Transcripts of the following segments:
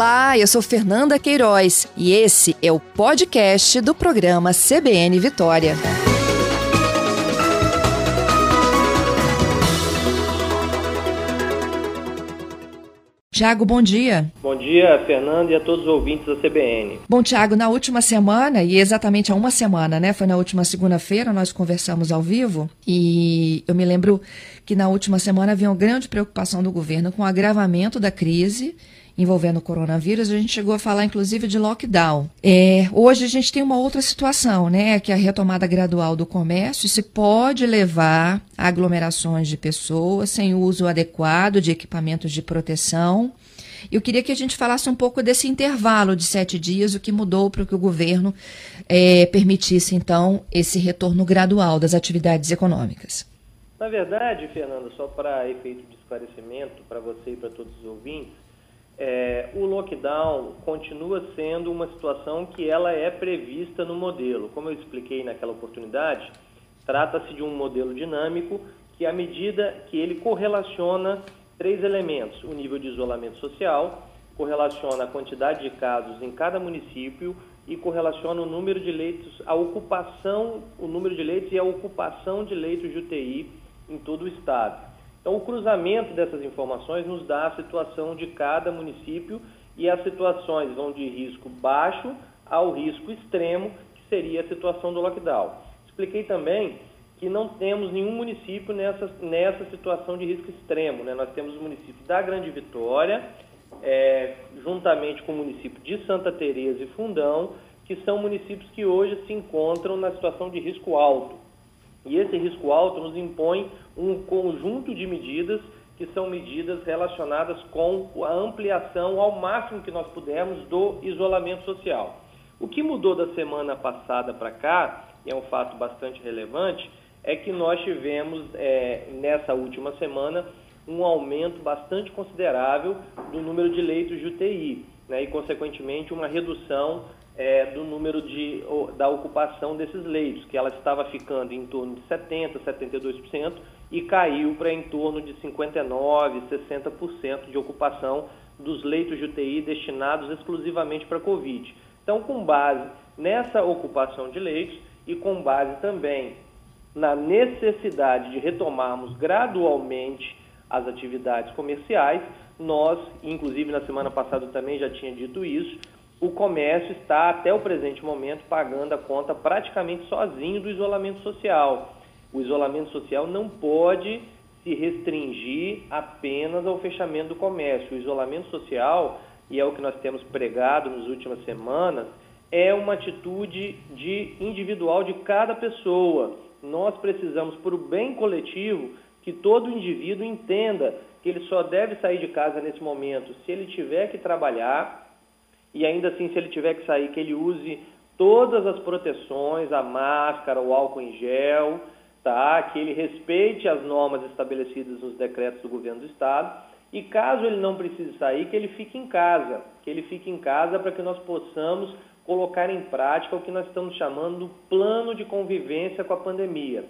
Olá, eu sou Fernanda Queiroz e esse é o podcast do programa CBN Vitória. Tiago, bom dia. Bom dia, Fernanda, e a todos os ouvintes da CBN. Bom, Tiago, na última semana, e exatamente há uma semana, né? Foi na última segunda-feira, nós conversamos ao vivo, e eu me lembro que na última semana havia uma grande preocupação do governo com o agravamento da crise envolvendo o coronavírus, a gente chegou a falar inclusive de lockdown. É, hoje a gente tem uma outra situação, né? Que é a retomada gradual do comércio se pode levar a aglomerações de pessoas sem uso adequado de equipamentos de proteção. Eu queria que a gente falasse um pouco desse intervalo de sete dias, o que mudou para que o governo é, permitisse, então, esse retorno gradual das atividades econômicas. Na verdade, Fernanda, só para efeito de esclarecimento para você e para todos os ouvintes, é, o lockdown continua sendo uma situação que ela é prevista no modelo. Como eu expliquei naquela oportunidade, trata-se de um modelo dinâmico que, à medida que ele correlaciona três elementos: o nível de isolamento social, correlaciona a quantidade de casos em cada município e correlaciona o número de leitos, a ocupação, o número de leitos e a ocupação de leitos de UTI em todo o estado. Então, o cruzamento dessas informações nos dá a situação de cada município e as situações vão de risco baixo ao risco extremo, que seria a situação do lockdown. Expliquei também que não temos nenhum município nessa, nessa situação de risco extremo. Né? Nós temos o município da Grande Vitória, é, juntamente com o município de Santa Teresa e Fundão, que são municípios que hoje se encontram na situação de risco alto. E esse risco alto nos impõe um conjunto de medidas que são medidas relacionadas com a ampliação ao máximo que nós pudermos do isolamento social. O que mudou da semana passada para cá, e é um fato bastante relevante, é que nós tivemos é, nessa última semana um aumento bastante considerável do número de leitos de UTI né, e, consequentemente, uma redução é, do número de, da ocupação desses leitos, que ela estava ficando em torno de 70%, 72% e caiu para em torno de 59%, 60% de ocupação dos leitos de UTI destinados exclusivamente para Covid. Então, com base nessa ocupação de leitos e com base também na necessidade de retomarmos gradualmente as atividades comerciais, nós, inclusive na semana passada também já tinha dito isso, o comércio está, até o presente momento, pagando a conta praticamente sozinho do isolamento social. O isolamento social não pode se restringir apenas ao fechamento do comércio. O isolamento social, e é o que nós temos pregado nas últimas semanas, é uma atitude de individual de cada pessoa. Nós precisamos, por bem coletivo, que todo indivíduo entenda que ele só deve sair de casa nesse momento se ele tiver que trabalhar, e ainda assim, se ele tiver que sair, que ele use todas as proteções, a máscara, o álcool em gel, tá? que ele respeite as normas estabelecidas nos decretos do governo do Estado e caso ele não precise sair, que ele fique em casa, que ele fique em casa para que nós possamos colocar em prática o que nós estamos chamando do plano de convivência com a pandemia.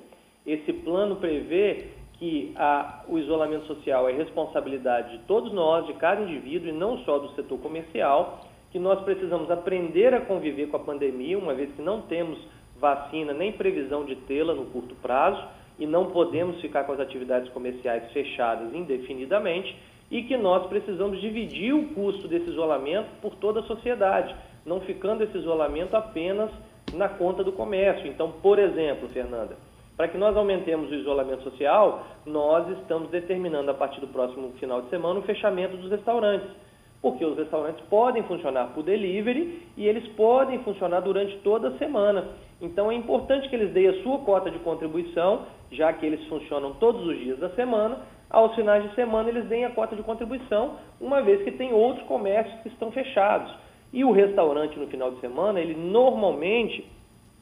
Esse plano prevê que a, o isolamento social é responsabilidade de todos nós, de cada indivíduo e não só do setor comercial, que nós precisamos aprender a conviver com a pandemia, uma vez que não temos vacina nem previsão de tê-la no curto prazo e não podemos ficar com as atividades comerciais fechadas indefinidamente e que nós precisamos dividir o custo desse isolamento por toda a sociedade, não ficando esse isolamento apenas na conta do comércio. Então, por exemplo, Fernanda, para que nós aumentemos o isolamento social, nós estamos determinando a partir do próximo final de semana o fechamento dos restaurantes porque os restaurantes podem funcionar por delivery e eles podem funcionar durante toda a semana. Então é importante que eles deem a sua cota de contribuição, já que eles funcionam todos os dias da semana. Aos finais de semana eles deem a cota de contribuição, uma vez que tem outros comércios que estão fechados. E o restaurante no final de semana, ele normalmente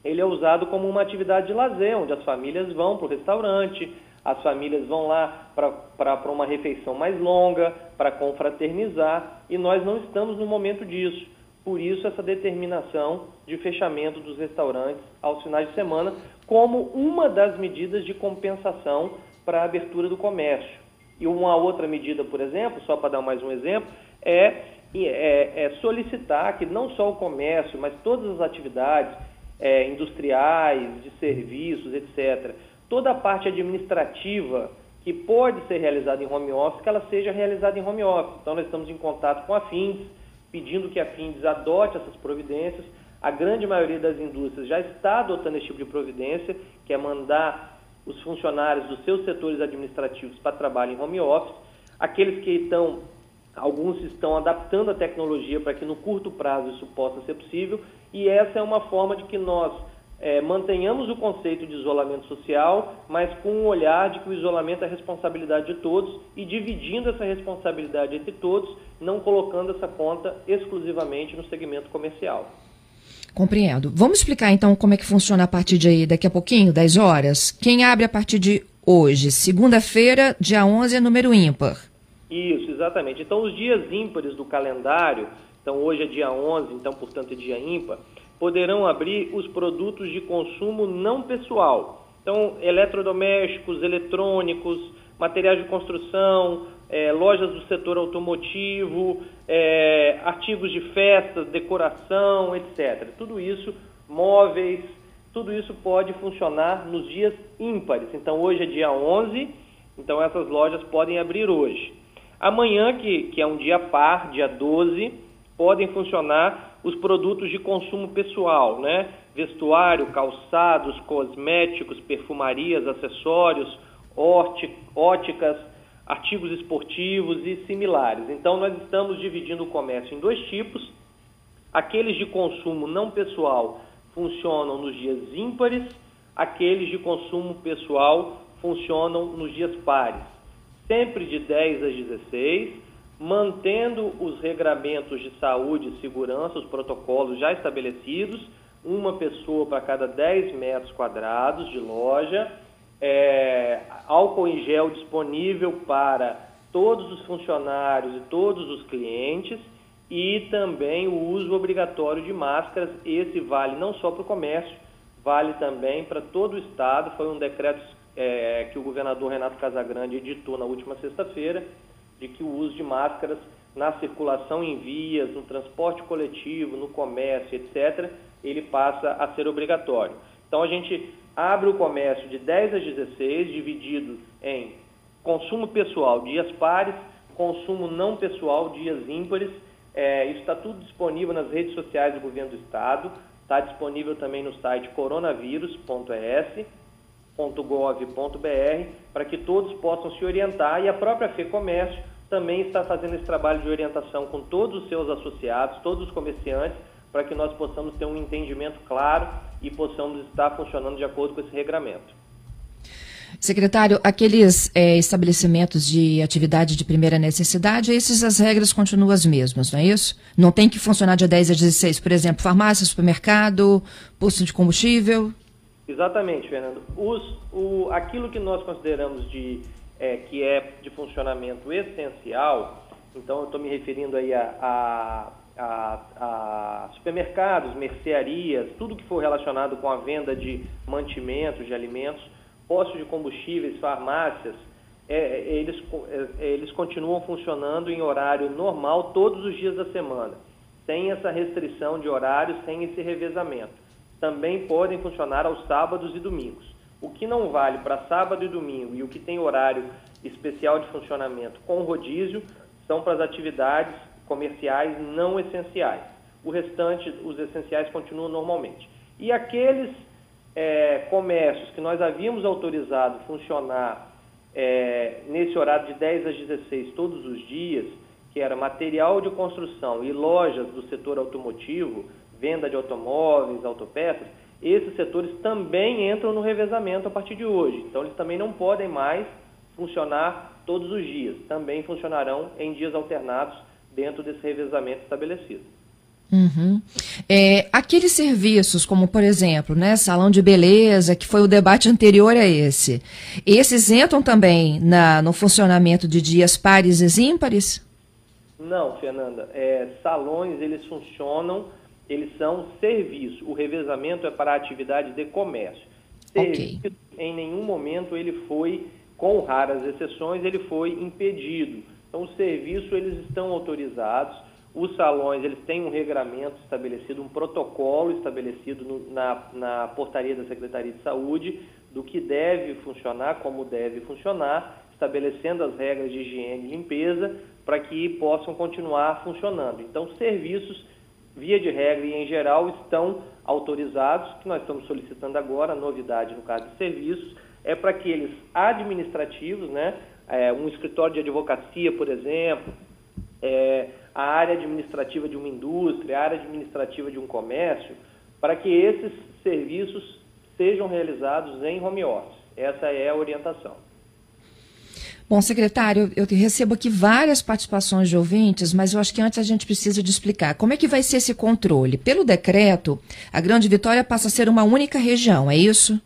ele é usado como uma atividade de lazer, onde as famílias vão para o restaurante, as famílias vão lá para uma refeição mais longa, para confraternizar, e nós não estamos no momento disso. Por isso, essa determinação de fechamento dos restaurantes aos finais de semana, como uma das medidas de compensação para a abertura do comércio. E uma outra medida, por exemplo, só para dar mais um exemplo, é é, é solicitar que não só o comércio, mas todas as atividades é, industriais, de serviços, etc., toda a parte administrativa que pode ser realizada em home office, que ela seja realizada em home office. Então, nós estamos em contato com a FINDES, pedindo que a FINDES adote essas providências. A grande maioria das indústrias já está adotando esse tipo de providência, que é mandar os funcionários dos seus setores administrativos para trabalho em home office. Aqueles que estão, alguns estão adaptando a tecnologia para que no curto prazo isso possa ser possível, e essa é uma forma de que nós é, mantenhamos o conceito de isolamento social, mas com um olhar de que o isolamento é responsabilidade de todos e dividindo essa responsabilidade entre todos, não colocando essa conta exclusivamente no segmento comercial. Compreendo. Vamos explicar então como é que funciona a partir de aí, daqui a pouquinho, 10 horas? Quem abre a partir de hoje? Segunda-feira, dia 11, é número ímpar. Isso, exatamente. Então, os dias ímpares do calendário, então hoje é dia 11, então, portanto, é dia ímpar, poderão abrir os produtos de consumo não pessoal. Então, eletrodomésticos, eletrônicos, materiais de construção, é, lojas do setor automotivo, é, artigos de festas, decoração, etc. Tudo isso, móveis, tudo isso pode funcionar nos dias ímpares. Então, hoje é dia 11, então essas lojas podem abrir hoje. Amanhã, que, que é um dia par, dia 12, podem funcionar os produtos de consumo pessoal, né? Vestuário, calçados, cosméticos, perfumarias, acessórios, óticas, artigos esportivos e similares. Então, nós estamos dividindo o comércio em dois tipos. Aqueles de consumo não pessoal funcionam nos dias ímpares, aqueles de consumo pessoal funcionam nos dias pares, sempre de 10 às 16 mantendo os regramentos de saúde e segurança, os protocolos já estabelecidos, uma pessoa para cada 10 metros quadrados de loja, é, álcool em gel disponível para todos os funcionários e todos os clientes e também o uso obrigatório de máscaras. Esse vale não só para o comércio, vale também para todo o Estado. Foi um decreto é, que o governador Renato Casagrande editou na última sexta-feira de que o uso de máscaras na circulação em vias, no transporte coletivo, no comércio, etc., ele passa a ser obrigatório. Então a gente abre o comércio de 10 a 16, dividido em consumo pessoal, dias pares, consumo não pessoal, dias ímpares. É, isso está tudo disponível nas redes sociais do governo do estado, está disponível também no site coronavírus.es www.gov.br para que todos possam se orientar e a própria FEComércio também está fazendo esse trabalho de orientação com todos os seus associados, todos os comerciantes, para que nós possamos ter um entendimento claro e possamos estar funcionando de acordo com esse regramento. Secretário, aqueles é, estabelecimentos de atividade de primeira necessidade, esses as regras continuam as mesmas, não é isso? Não tem que funcionar de 10 a 16, por exemplo, farmácia, supermercado, posto de combustível? Exatamente, Fernando. Os, o, aquilo que nós consideramos de, é, que é de funcionamento essencial, então eu estou me referindo aí a, a, a, a, supermercados, mercearias, tudo que for relacionado com a venda de mantimentos, de alimentos, postos de combustíveis, farmácias, é, eles, é, eles continuam funcionando em horário normal todos os dias da semana, sem essa restrição de horário, sem esse revezamento também podem funcionar aos sábados e domingos. O que não vale para sábado e domingo e o que tem horário especial de funcionamento com rodízio são para as atividades comerciais não essenciais. O restante, os essenciais continuam normalmente. E aqueles é, comércios que nós havíamos autorizado funcionar é, nesse horário de 10 às 16 todos os dias, que era material de construção e lojas do setor automotivo, venda de automóveis, autopeças, esses setores também entram no revezamento a partir de hoje. Então, eles também não podem mais funcionar todos os dias, também funcionarão em dias alternados dentro desse revezamento estabelecido. Uhum. É, aqueles serviços, como por exemplo, né, salão de beleza, que foi o debate anterior a esse, esses entram também na, no funcionamento de dias pares e ímpares? Não, Fernanda. É, salões, eles funcionam eles são serviço. O revezamento é para a atividade de comércio. Serviço, okay. em nenhum momento ele foi, com raras exceções, ele foi impedido. Então, o serviço, eles estão autorizados. Os salões eles têm um regramento estabelecido, um protocolo estabelecido no, na, na portaria da Secretaria de Saúde do que deve funcionar, como deve funcionar, estabelecendo as regras de higiene e limpeza para que possam continuar funcionando. Então, serviços, via de regra e em geral, estão autorizados. Que nós estamos solicitando agora, novidade no caso de serviços, é para aqueles administrativos, né? É, um escritório de advocacia, por exemplo, é, a área administrativa de uma indústria, a área administrativa de um comércio, para que esses serviços sejam realizados em home office. Essa é a orientação. Bom, secretário, eu recebo aqui várias participações de ouvintes, mas eu acho que antes a gente precisa de explicar como é que vai ser esse controle. Pelo decreto, a Grande Vitória passa a ser uma única região, é isso?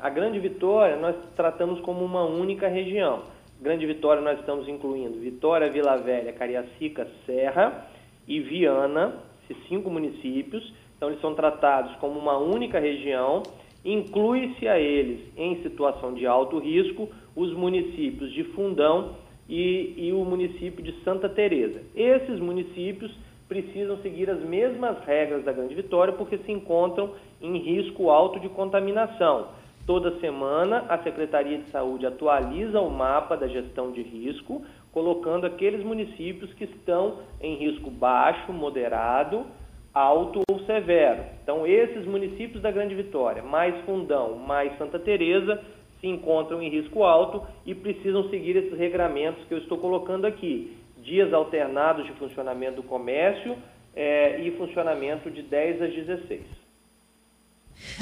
A Grande Vitória nós tratamos como uma única região. Grande Vitória nós estamos incluindo Vitória, Vila Velha, Cariacica, Serra e Viana, esses cinco municípios. Então eles são tratados como uma única região Inclui-se a eles, em situação de alto risco, os municípios de Fundão e, e o município de Santa Teresa. Esses municípios precisam seguir as mesmas regras da Grande Vitória porque se encontram em risco alto de contaminação. Toda semana, a Secretaria de Saúde atualiza o mapa da gestão de risco, colocando aqueles municípios que estão em risco baixo, moderado, alto ou severo. Então, esses municípios da Grande Vitória, mais Fundão, mais Santa Teresa, se encontram em risco alto e precisam seguir esses regramentos que eu estou colocando aqui. Dias alternados de funcionamento do comércio é, e funcionamento de 10 às 16.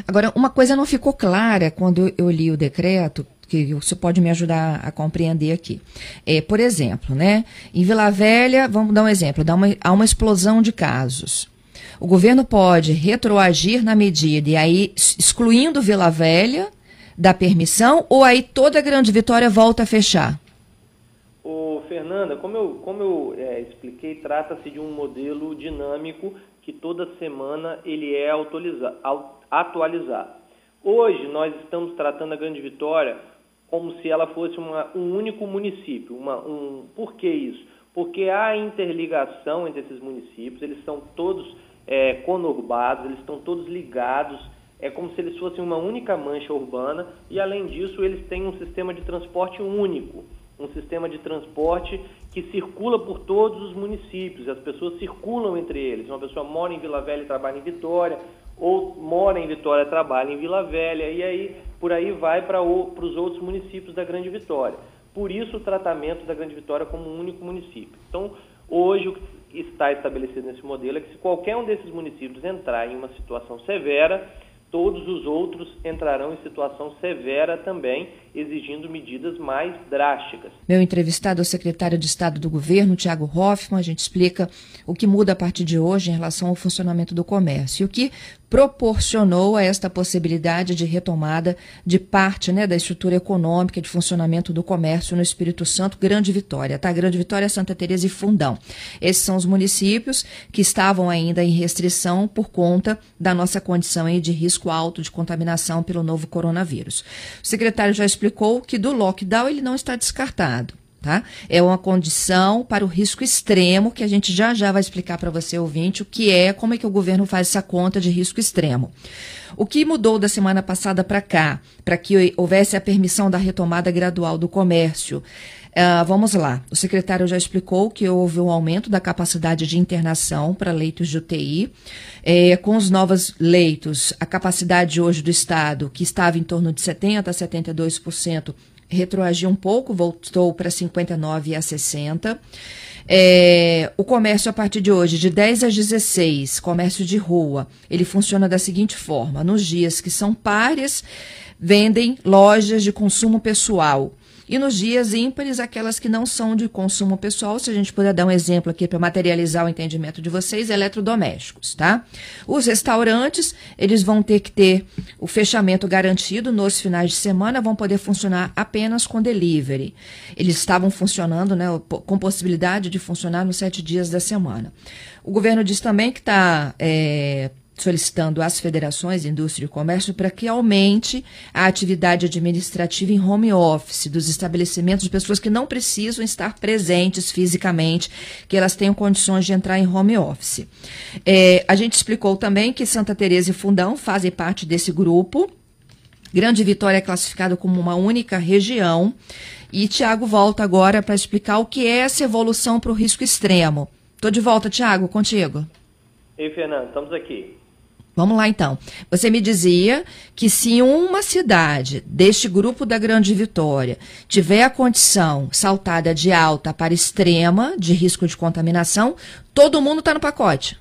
Agora, uma coisa não ficou clara quando eu li o decreto, que você pode me ajudar a compreender aqui. É, por exemplo, né, em Vila Velha, vamos dar um exemplo, dá uma, há uma explosão de casos. O governo pode retroagir na medida e aí excluindo Vila Velha da permissão ou aí toda a Grande Vitória volta a fechar? Ô, Fernanda, como eu, como eu é, expliquei, trata-se de um modelo dinâmico que toda semana ele é atualizado. Hoje nós estamos tratando a Grande Vitória como se ela fosse uma, um único município. Uma, um, por que isso? Porque há interligação entre esses municípios, eles são todos é, conurbados, eles estão todos ligados, é como se eles fossem uma única mancha urbana e, além disso, eles têm um sistema de transporte único, um sistema de transporte que circula por todos os municípios, as pessoas circulam entre eles. Uma pessoa mora em Vila Velha e trabalha em Vitória, ou mora em Vitória e trabalha em Vila Velha, e aí por aí vai para os outros municípios da Grande Vitória. Por isso o tratamento da Grande Vitória como um único município. Então, hoje o que está estabelecido nesse modelo é que se qualquer um desses municípios entrar em uma situação severa, todos os outros entrarão em situação severa também, exigindo medidas mais drásticas. Meu entrevistado é o secretário de Estado do Governo, Tiago Hoffmann. A gente explica o que muda a partir de hoje em relação ao funcionamento do comércio e o que proporcionou a esta possibilidade de retomada de parte né, da estrutura econômica de funcionamento do comércio no Espírito Santo, Grande Vitória, tá? Grande Vitória, Santa Teresa e Fundão. Esses são os municípios que estavam ainda em restrição por conta da nossa condição aí de risco alto de contaminação pelo novo coronavírus. O secretário já explicou que do lockdown ele não está descartado. Tá? É uma condição para o risco extremo que a gente já já vai explicar para você, ouvinte, o que é, como é que o governo faz essa conta de risco extremo. O que mudou da semana passada para cá, para que houvesse a permissão da retomada gradual do comércio? Uh, vamos lá. O secretário já explicou que houve um aumento da capacidade de internação para leitos de UTI. É, com os novos leitos, a capacidade hoje do Estado, que estava em torno de 70% a 72%, retroagiu um pouco, voltou para 59 a 60. É, o comércio a partir de hoje, de 10 às 16, comércio de rua, ele funciona da seguinte forma: nos dias que são pares, vendem lojas de consumo pessoal. E nos dias ímpares, aquelas que não são de consumo pessoal, se a gente puder dar um exemplo aqui para materializar o entendimento de vocês, eletrodomésticos, tá? Os restaurantes, eles vão ter que ter o fechamento garantido nos finais de semana, vão poder funcionar apenas com delivery. Eles estavam funcionando, né, com possibilidade de funcionar nos sete dias da semana. O governo diz também que está é, solicitando às federações de indústria e comércio para que aumente a atividade administrativa em home office dos estabelecimentos de pessoas que não precisam estar presentes fisicamente, que elas tenham condições de entrar em home office. É, a gente explicou também que Santa Teresa e Fundão fazem parte desse grupo. Grande Vitória é classificada como uma única região. E Tiago volta agora para explicar o que é essa evolução para o risco extremo. Estou de volta, Tiago, contigo. Ei, Fernando, estamos aqui. Vamos lá então. Você me dizia que se uma cidade deste grupo da Grande Vitória tiver a condição saltada de alta para extrema de risco de contaminação, todo mundo está no pacote.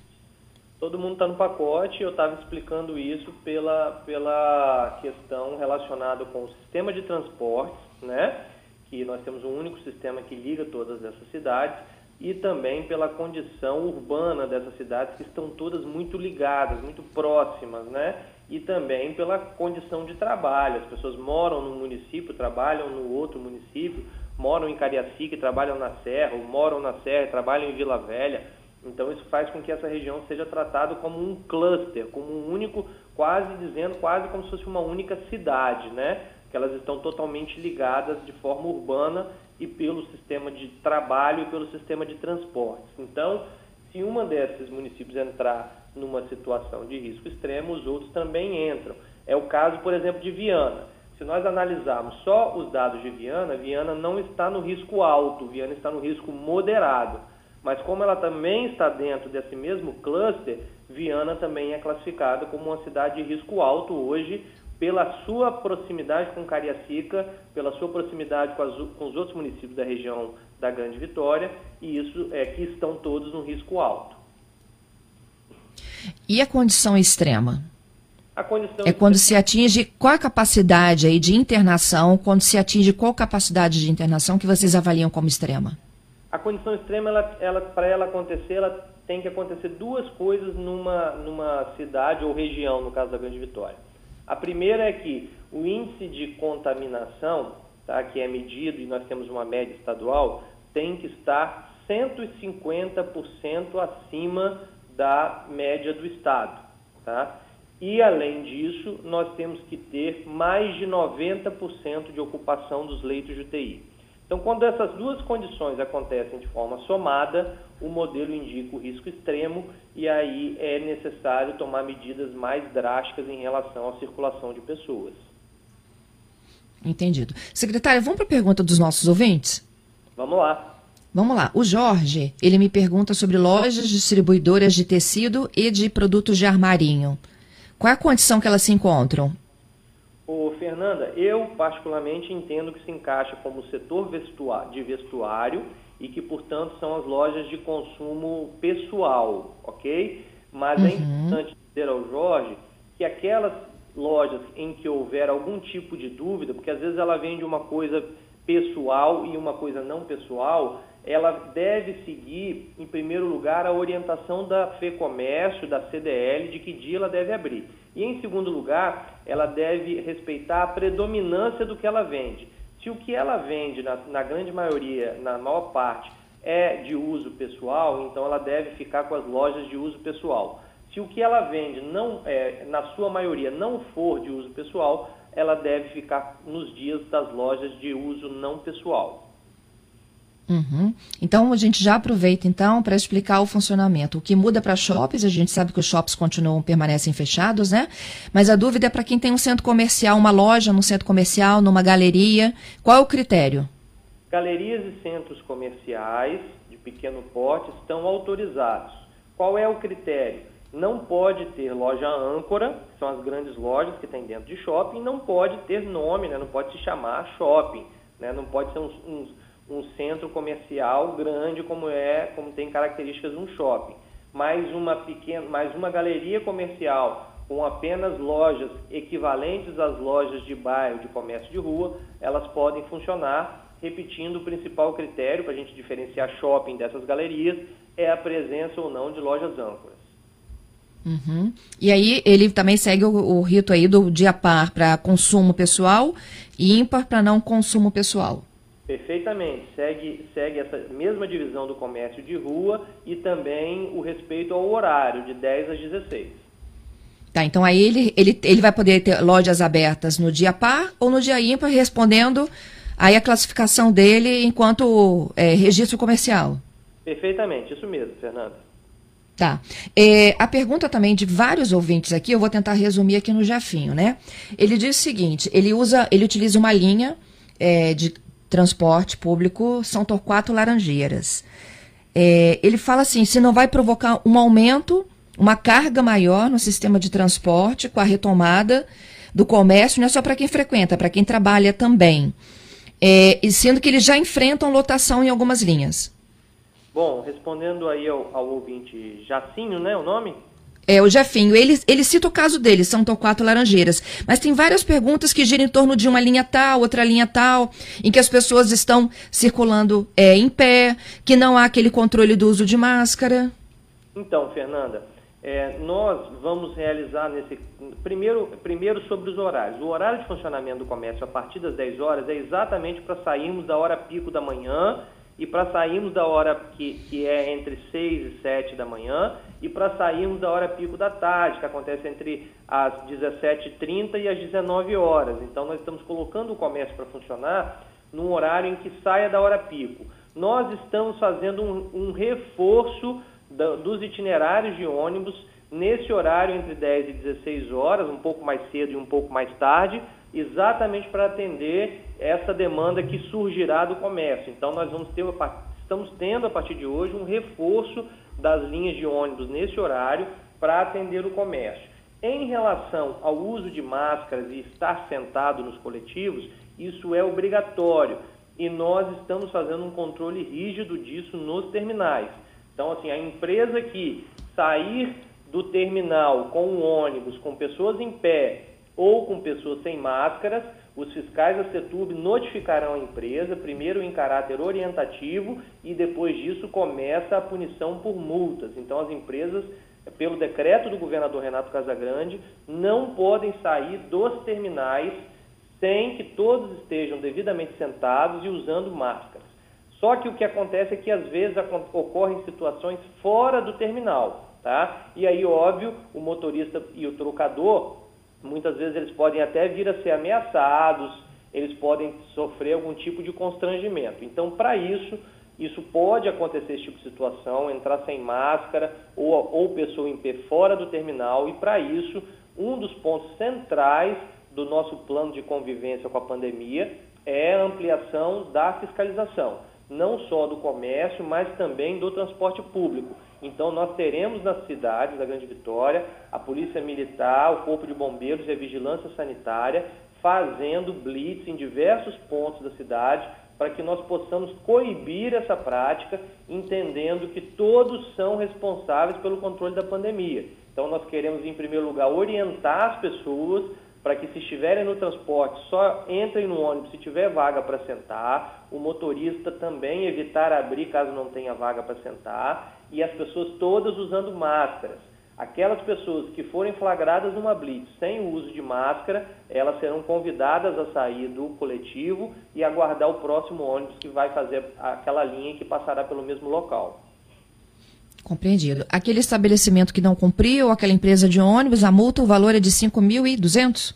Todo mundo está no pacote. Eu estava explicando isso pela, pela questão relacionada com o sistema de transportes, né? Que nós temos um único sistema que liga todas essas cidades e também pela condição urbana dessas cidades que estão todas muito ligadas, muito próximas, né? E também pela condição de trabalho. As pessoas moram no município, trabalham no outro município, moram em Cariacica e trabalham na Serra, ou moram na Serra e trabalham em Vila Velha. Então isso faz com que essa região seja tratada como um cluster, como um único, quase dizendo, quase como se fosse uma única cidade, né? Que elas estão totalmente ligadas de forma urbana e pelo sistema de trabalho e pelo sistema de transportes. Então, se uma desses municípios entrar numa situação de risco extremo, os outros também entram. É o caso, por exemplo, de Viana. Se nós analisarmos só os dados de Viana, Viana não está no risco alto, Viana está no risco moderado. Mas como ela também está dentro desse mesmo cluster, Viana também é classificada como uma cidade de risco alto hoje, pela sua proximidade com Cariacica, pela sua proximidade com, as, com, os outros municípios da região da Grande Vitória, e isso é que estão todos no risco alto. E a condição extrema? A condição é quando se atinge qual a capacidade aí de internação, quando se atinge qual capacidade de internação que vocês avaliam como extrema? A condição extrema, ela, ela para ela acontecer, ela tem que acontecer duas coisas numa, numa cidade ou região, no caso da Grande Vitória. A primeira é que o índice de contaminação, tá, que é medido e nós temos uma média estadual, tem que estar 150% acima da média do estado, tá? E além disso, nós temos que ter mais de 90% de ocupação dos leitos de UTI. Então, quando essas duas condições acontecem de forma somada, o modelo indica o risco extremo e aí é necessário tomar medidas mais drásticas em relação à circulação de pessoas. Entendido. Secretária, vamos para a pergunta dos nossos ouvintes? Vamos lá. Vamos lá. O Jorge, ele me pergunta sobre lojas distribuidoras de tecido e de produtos de armarinho. Qual é a condição que elas se encontram? Ô, Fernanda, eu particularmente entendo que se encaixa como setor de vestuário e que, portanto, são as lojas de consumo pessoal, ok? Mas é uhum. é importante dizer ao Jorge que aquelas lojas em que houver algum tipo de dúvida, porque às vezes ela vende uma coisa pessoal e uma coisa não pessoal, ela deve seguir, em primeiro lugar, a orientação da FEComércio, da CDL, de que dia ela deve abrir. E, em segundo lugar, ela deve respeitar a predominância do que ela vende. Se o que ela vende, na, na grande maioria, na maior parte, é de uso pessoal, então ela deve ficar com as lojas de uso pessoal. Se o que ela vende, não, é, na sua maioria, não for de uso pessoal, ela deve ficar nos dias das lojas de uso não pessoal. Uhum. Então a gente já aproveita então para explicar o funcionamento. O que muda para shoppings, a gente sabe que os shops continuam permanecem fechados, né? Mas a dúvida é para quem tem um centro comercial, uma loja no centro comercial, numa galeria, qual é o critério? Galerias e centros comerciais de pequeno porte estão autorizados. Qual é o critério? Não pode ter loja âncora, que são as grandes lojas que tem dentro de shopping, não pode ter nome, né? não pode se chamar shopping, né? não pode ser uns um centro comercial grande como é, como tem características de um shopping, mais uma pequena, mais uma galeria comercial com apenas lojas equivalentes às lojas de bairro, de comércio de rua, elas podem funcionar, repetindo o principal critério para a gente diferenciar shopping dessas galerias é a presença ou não de lojas âncoras. Uhum. E aí ele também segue o, o rito aí do dia par para consumo pessoal e ímpar para não consumo pessoal. Perfeitamente. Segue, segue essa mesma divisão do comércio de rua e também o respeito ao horário, de 10 às 16. Tá, então aí ele, ele, ele vai poder ter lojas abertas no dia par ou no dia ímpar, respondendo aí a classificação dele enquanto é, registro comercial. Perfeitamente, isso mesmo, Fernanda. Tá. É, a pergunta também de vários ouvintes aqui, eu vou tentar resumir aqui no Jafinho, né? Ele diz o seguinte: ele usa, ele utiliza uma linha é, de transporte público São Torquato Laranjeiras. É, ele fala assim: se não vai provocar um aumento uma carga maior no sistema de transporte com a retomada do comércio, não é só para quem frequenta, para quem trabalha também. É, e sendo que eles já enfrentam lotação em algumas linhas. Bom, respondendo aí ao, ao ouvinte Jacinho, né, o nome? É, o Jefinho, ele, ele cita o caso dele, São Torquato Laranjeiras, mas tem várias perguntas que giram em torno de uma linha tal, outra linha tal, em que as pessoas estão circulando é, em pé, que não há aquele controle do uso de máscara. Então, Fernanda, é, nós vamos realizar nesse. Primeiro, primeiro sobre os horários. O horário de funcionamento do comércio a partir das 10 horas é exatamente para sairmos da hora pico da manhã e para sairmos da hora que, que é entre 6 e 7 da manhã e para sairmos da hora pico da tarde, que acontece entre as 17h30 e as 19 horas. Então nós estamos colocando o comércio para funcionar num horário em que saia da hora pico. Nós estamos fazendo um, um reforço dos itinerários de ônibus nesse horário entre 10 e 16 horas, um pouco mais cedo e um pouco mais tarde, exatamente para atender essa demanda que surgirá do comércio. Então nós vamos ter estamos tendo a partir de hoje um reforço das linhas de ônibus nesse horário para atender o comércio. Em relação ao uso de máscaras e estar sentado nos coletivos, isso é obrigatório e nós estamos fazendo um controle rígido disso nos terminais. Então, assim, a empresa que sair do terminal com um ônibus com pessoas em pé ou com pessoas sem máscaras, os fiscais da CETUB notificarão a empresa, primeiro em caráter orientativo e depois disso começa a punição por multas. Então, as empresas, pelo decreto do governador Renato Casagrande, não podem sair dos terminais sem que todos estejam devidamente sentados e usando máscaras. Só que o que acontece é que às vezes ocorrem situações fora do terminal, tá? E aí, óbvio, o motorista e o trocador, muitas vezes eles podem até vir a ser ameaçados, eles podem sofrer algum tipo de constrangimento. Então, para isso, isso pode acontecer esse tipo de situação, entrar sem máscara ou, ou pessoa em pé fora do terminal, e para isso, um dos pontos centrais do nosso plano de convivência com a pandemia é a ampliação da fiscalização não só do comércio, mas também do transporte público. Então, nós teremos nas cidades da Grande Vitória a Polícia Militar, o Corpo de Bombeiros e a Vigilância Sanitária fazendo blitz em diversos pontos da cidade para que nós possamos coibir essa prática, entendendo que todos são responsáveis pelo controle da pandemia. Então, nós queremos, em primeiro lugar, orientar as pessoas para que se estiverem no transporte só entrem no ônibus se tiver vaga para sentar, o motorista também evitar abrir caso não tenha vaga para sentar e as pessoas todas usando máscaras. Aquelas pessoas que forem flagradas numa blitz sem o uso de máscara, elas serão convidadas a sair do coletivo e aguardar o próximo ônibus que vai fazer aquela linha que passará pelo mesmo local. Compreendido. Aquele estabelecimento que não cumpriu, aquela empresa de ônibus, a multa, o valor é de 5.200?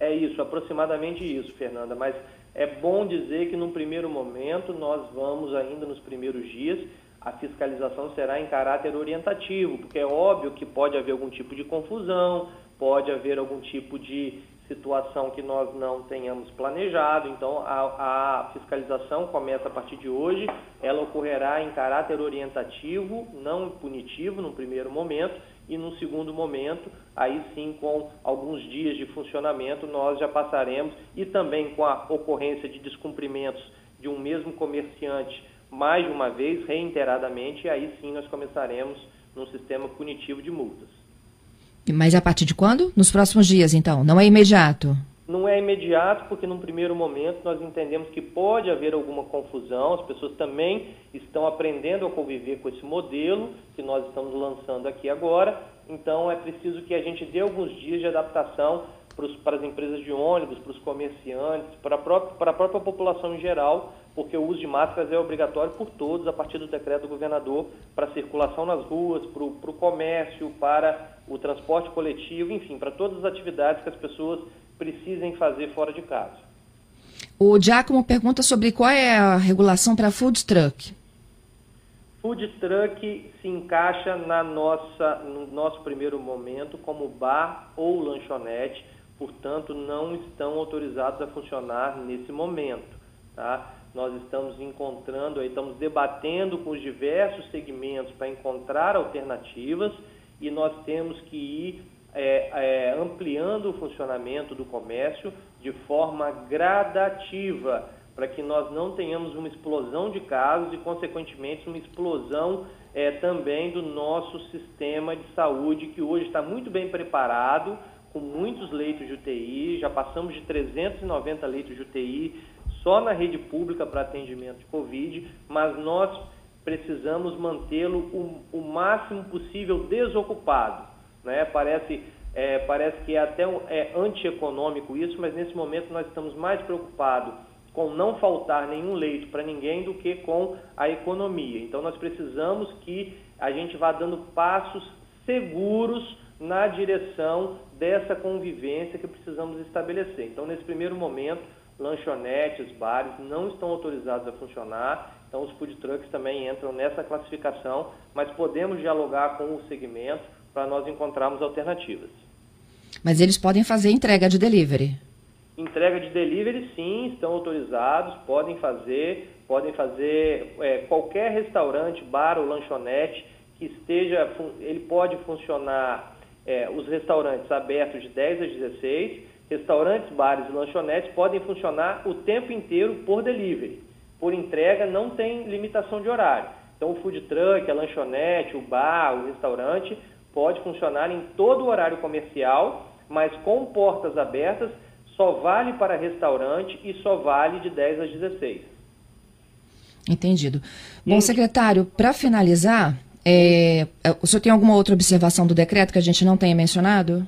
É isso, aproximadamente isso, Fernanda. Mas é bom dizer que num primeiro momento nós vamos ainda nos primeiros dias, a fiscalização será em caráter orientativo, porque é óbvio que pode haver algum tipo de confusão, pode haver algum tipo de situação que nós não tenhamos planejado. Então, a, a, fiscalização começa a partir de hoje. Ela ocorrerá em caráter orientativo, não punitivo, no primeiro momento, e no segundo momento, aí sim, com alguns dias de funcionamento, nós já passaremos, e também com a ocorrência de descumprimentos de um mesmo comerciante mais de uma vez, reiteradamente, aí sim nós começaremos num sistema punitivo de multas. Mas a partir de quando? Nos próximos dias, então? Não é imediato? Não é imediato, porque num primeiro momento nós entendemos que pode haver alguma confusão, as pessoas também estão aprendendo a conviver com esse modelo que nós estamos lançando aqui agora, então é preciso que a gente dê alguns dias de adaptação para as empresas de ônibus, para os comerciantes, para a, própria, para a própria população em geral, porque o uso de máscaras é obrigatório por todos a partir do decreto do governador para circulação nas ruas, para o comércio, para o transporte coletivo, enfim, para todas as atividades que as pessoas precisem fazer fora de casa. O Giacomo pergunta sobre qual é a regulação para food truck. Food truck se encaixa na nossa, no nosso primeiro momento como bar ou lanchonete, portanto não estão autorizados a funcionar nesse momento. Tá? Nós estamos encontrando, estamos debatendo com os diversos segmentos para encontrar alternativas e nós temos que ir é, é, ampliando o funcionamento do comércio de forma gradativa, para que nós não tenhamos uma explosão de casos e, consequentemente, uma explosão é, também do nosso sistema de saúde, que hoje está muito bem preparado, com muitos leitos de UTI, já passamos de 390 leitos de UTI só na rede pública para atendimento de Covid, mas nós precisamos mantê-lo o, o, máximo possível desocupado. Né? Parece, é, parece que é até é antieconômico isso, mas nesse momento nós estamos mais preocupados com não faltar nenhum leito para ninguém do que com a economia. Então nós precisamos que a gente vá dando passos seguros na direção dessa convivência que precisamos estabelecer. Então nesse primeiro momento lanchonetes, bares não estão autorizados a funcionar, então os food trucks também entram nessa classificação, mas podemos dialogar com o segmento para nós encontrarmos alternativas. Mas eles podem fazer entrega de delivery? Entrega de delivery, sim, estão autorizados, podem fazer, podem fazer é, qualquer restaurante, bar ou lanchonete que esteja, ele pode funcionar, é, os restaurantes abertos de 10 às 16, restaurantes, bares e lanchonetes podem funcionar o tempo inteiro por delivery. Por entrega não tem limitação de horário. Então o food truck, a lanchonete, o bar, o restaurante pode funcionar em todo o horário comercial, mas com portas abertas só vale para restaurante e só vale de 10 às 16. Entendido. Bom, secretário, para finalizar, é, é, o senhor tem alguma outra observação do decreto que a gente não tenha mencionado?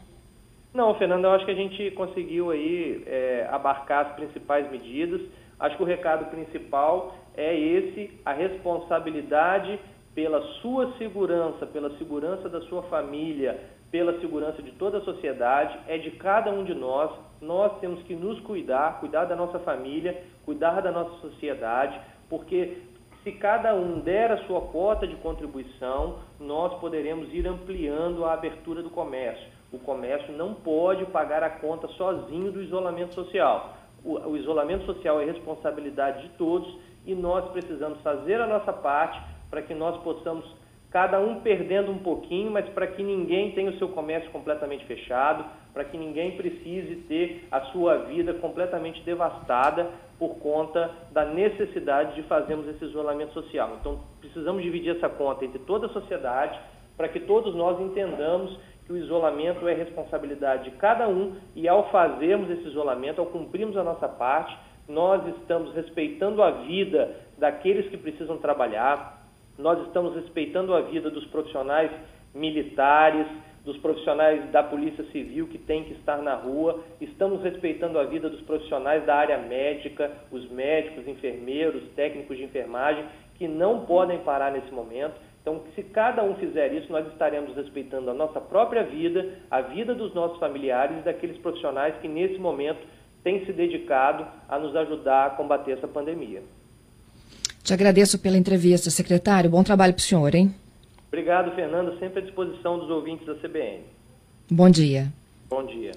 Não, Fernando, eu acho que a gente conseguiu aí é, abarcar as principais medidas. Acho que o recado principal é esse, a responsabilidade pela sua segurança, pela segurança da sua família, pela segurança de toda a sociedade, é de cada um de nós. Nós temos que nos cuidar, cuidar da nossa família, cuidar da nossa sociedade, porque se cada um der a sua cota de contribuição, nós poderemos ir ampliando a abertura do comércio. O comércio não pode pagar a conta sozinho do isolamento social. O, o, isolamento social é responsabilidade de todos e nós precisamos fazer a nossa parte para que nós possamos, cada um perdendo um pouquinho, mas para que ninguém tenha o seu comércio completamente fechado, para que ninguém precise ter a sua vida completamente devastada por conta da necessidade de fazermos esse isolamento social. Então, precisamos dividir essa conta entre toda a sociedade para que todos nós entendamos que o isolamento é responsabilidade de cada um e ao fazermos esse isolamento, ao cumprirmos a nossa parte, nós estamos respeitando a vida daqueles que precisam trabalhar, nós estamos respeitando a vida dos profissionais militares, dos profissionais da Polícia Civil que têm que estar na rua, estamos respeitando a vida dos profissionais da área médica, os médicos, enfermeiros, técnicos de enfermagem, que não podem parar nesse momento. Então, se cada um fizer isso, nós estaremos respeitando a nossa própria vida, a vida dos nossos familiares e daqueles profissionais que nesse momento têm se dedicado a nos ajudar a combater essa pandemia. Te agradeço pela entrevista, secretário. Bom trabalho para o senhor, hein? Obrigado, Fernando. Sempre à disposição dos ouvintes da CBN. Bom dia. Bom dia.